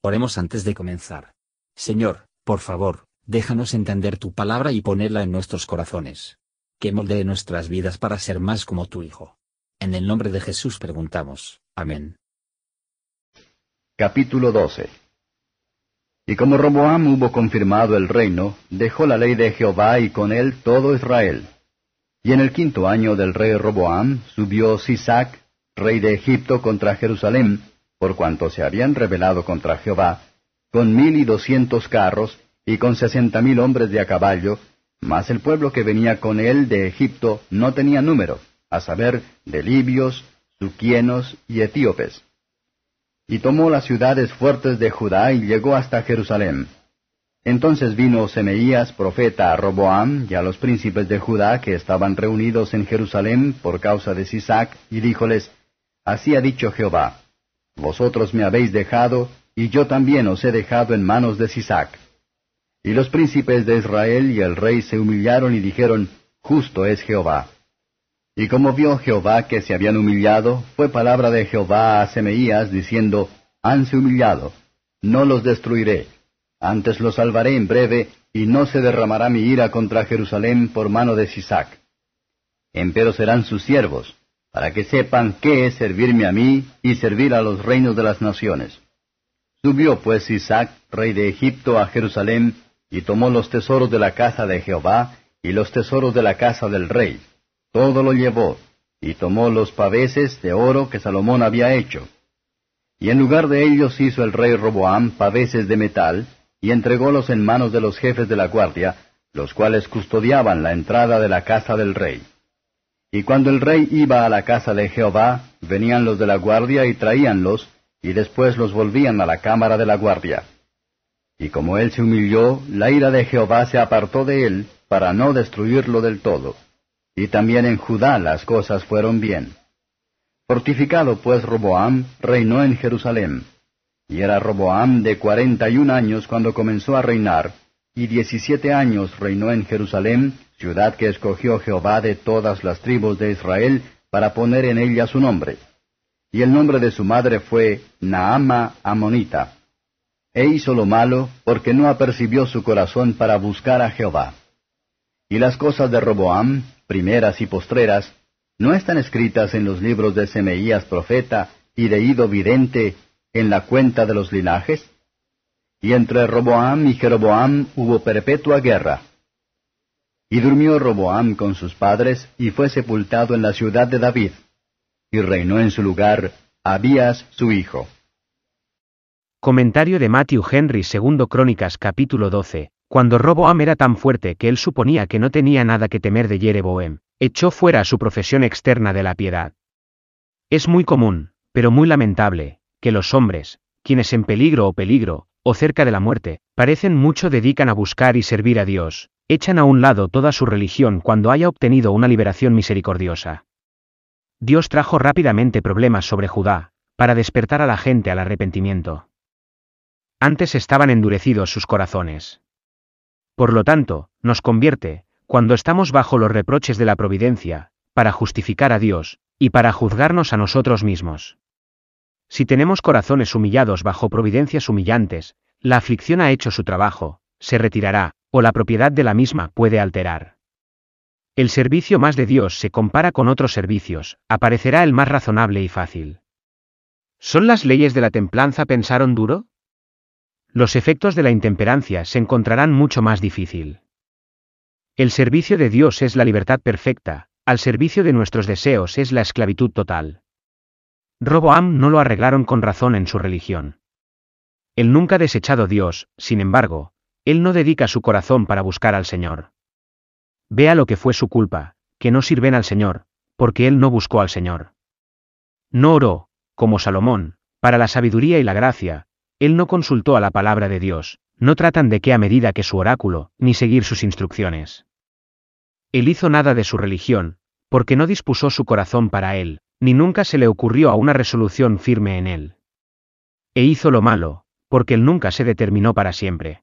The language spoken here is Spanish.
Oremos antes de comenzar. Señor, por favor, déjanos entender tu palabra y ponerla en nuestros corazones. Que moldee nuestras vidas para ser más como tu Hijo. En el nombre de Jesús preguntamos. Amén. Capítulo 12 Y como Roboam hubo confirmado el reino, dejó la ley de Jehová y con él todo Israel. Y en el quinto año del rey Roboam subió Sisac, rey de Egipto, contra Jerusalén, por cuanto se habían rebelado contra Jehová, con mil y doscientos carros, y con sesenta mil hombres de a caballo, mas el pueblo que venía con él de Egipto no tenía número, a saber, de libios, suquienos y etíopes. Y tomó las ciudades fuertes de Judá y llegó hasta Jerusalén. Entonces vino Semeías, profeta, a Roboam y a los príncipes de Judá que estaban reunidos en Jerusalén por causa de Sisac, y díjoles, Así ha dicho Jehová, Vosotros me habéis dejado, y yo también os he dejado en manos de Sisac. Y los príncipes de Israel y el rey se humillaron y dijeron, Justo es Jehová. Y como vio Jehová que se habían humillado, fue palabra de Jehová a Semeías, diciendo, Hanse humillado, no los destruiré, antes los salvaré en breve, y no se derramará mi ira contra Jerusalén por mano de Sisac. Empero serán sus siervos, para que sepan qué es servirme a mí y servir a los reinos de las naciones. Subió pues Isaac, rey de Egipto, a Jerusalén, y tomó los tesoros de la casa de Jehová, y los tesoros de la casa del rey. Todo lo llevó, y tomó los paveses de oro que Salomón había hecho. Y en lugar de ellos hizo el rey Roboam paveses de metal, y entrególos en manos de los jefes de la guardia, los cuales custodiaban la entrada de la casa del rey. Y cuando el rey iba a la casa de Jehová, venían los de la guardia y traíanlos, y después los volvían a la cámara de la guardia. Y como él se humilló, la ira de Jehová se apartó de él, para no destruirlo del todo. Y también en Judá las cosas fueron bien. Fortificado pues Roboam, reinó en Jerusalén. Y era Roboam de cuarenta y un años cuando comenzó a reinar, y diecisiete años reinó en Jerusalén, ciudad que escogió Jehová de todas las tribus de Israel para poner en ella su nombre. Y el nombre de su madre fue Naama Amonita. E hizo lo malo porque no apercibió su corazón para buscar a Jehová. Y las cosas de Roboam, primeras y postreras, ¿no están escritas en los libros de Semeías profeta y de Ido vidente en la cuenta de los linajes? Y entre Roboam y Jeroboam hubo perpetua guerra. Y durmió Roboam con sus padres, y fue sepultado en la ciudad de David. Y reinó en su lugar Abías su hijo. Comentario de Matthew Henry segundo Crónicas capítulo 12. Cuando Roboam era tan fuerte que él suponía que no tenía nada que temer de Jereboam, echó fuera su profesión externa de la piedad. Es muy común, pero muy lamentable, que los hombres, quienes en peligro o peligro, o cerca de la muerte, parecen mucho dedican a buscar y servir a Dios, echan a un lado toda su religión cuando haya obtenido una liberación misericordiosa. Dios trajo rápidamente problemas sobre Judá, para despertar a la gente al arrepentimiento. Antes estaban endurecidos sus corazones. Por lo tanto, nos convierte, cuando estamos bajo los reproches de la providencia, para justificar a Dios, y para juzgarnos a nosotros mismos. Si tenemos corazones humillados bajo providencias humillantes, la aflicción ha hecho su trabajo, se retirará, o la propiedad de la misma puede alterar. El servicio más de Dios se compara con otros servicios, aparecerá el más razonable y fácil. ¿Son las leyes de la templanza pensaron duro? Los efectos de la intemperancia se encontrarán mucho más difícil. El servicio de Dios es la libertad perfecta, al servicio de nuestros deseos es la esclavitud total. Roboam no lo arreglaron con razón en su religión. Él nunca ha desechado Dios, sin embargo, él no dedica su corazón para buscar al Señor. Vea lo que fue su culpa, que no sirven al Señor, porque él no buscó al Señor. No oró, como Salomón, para la sabiduría y la gracia, él no consultó a la palabra de Dios, no tratan de qué a medida que su oráculo, ni seguir sus instrucciones. Él hizo nada de su religión, porque no dispuso su corazón para él, ni nunca se le ocurrió a una resolución firme en él. E hizo lo malo, porque él nunca se determinó para siempre.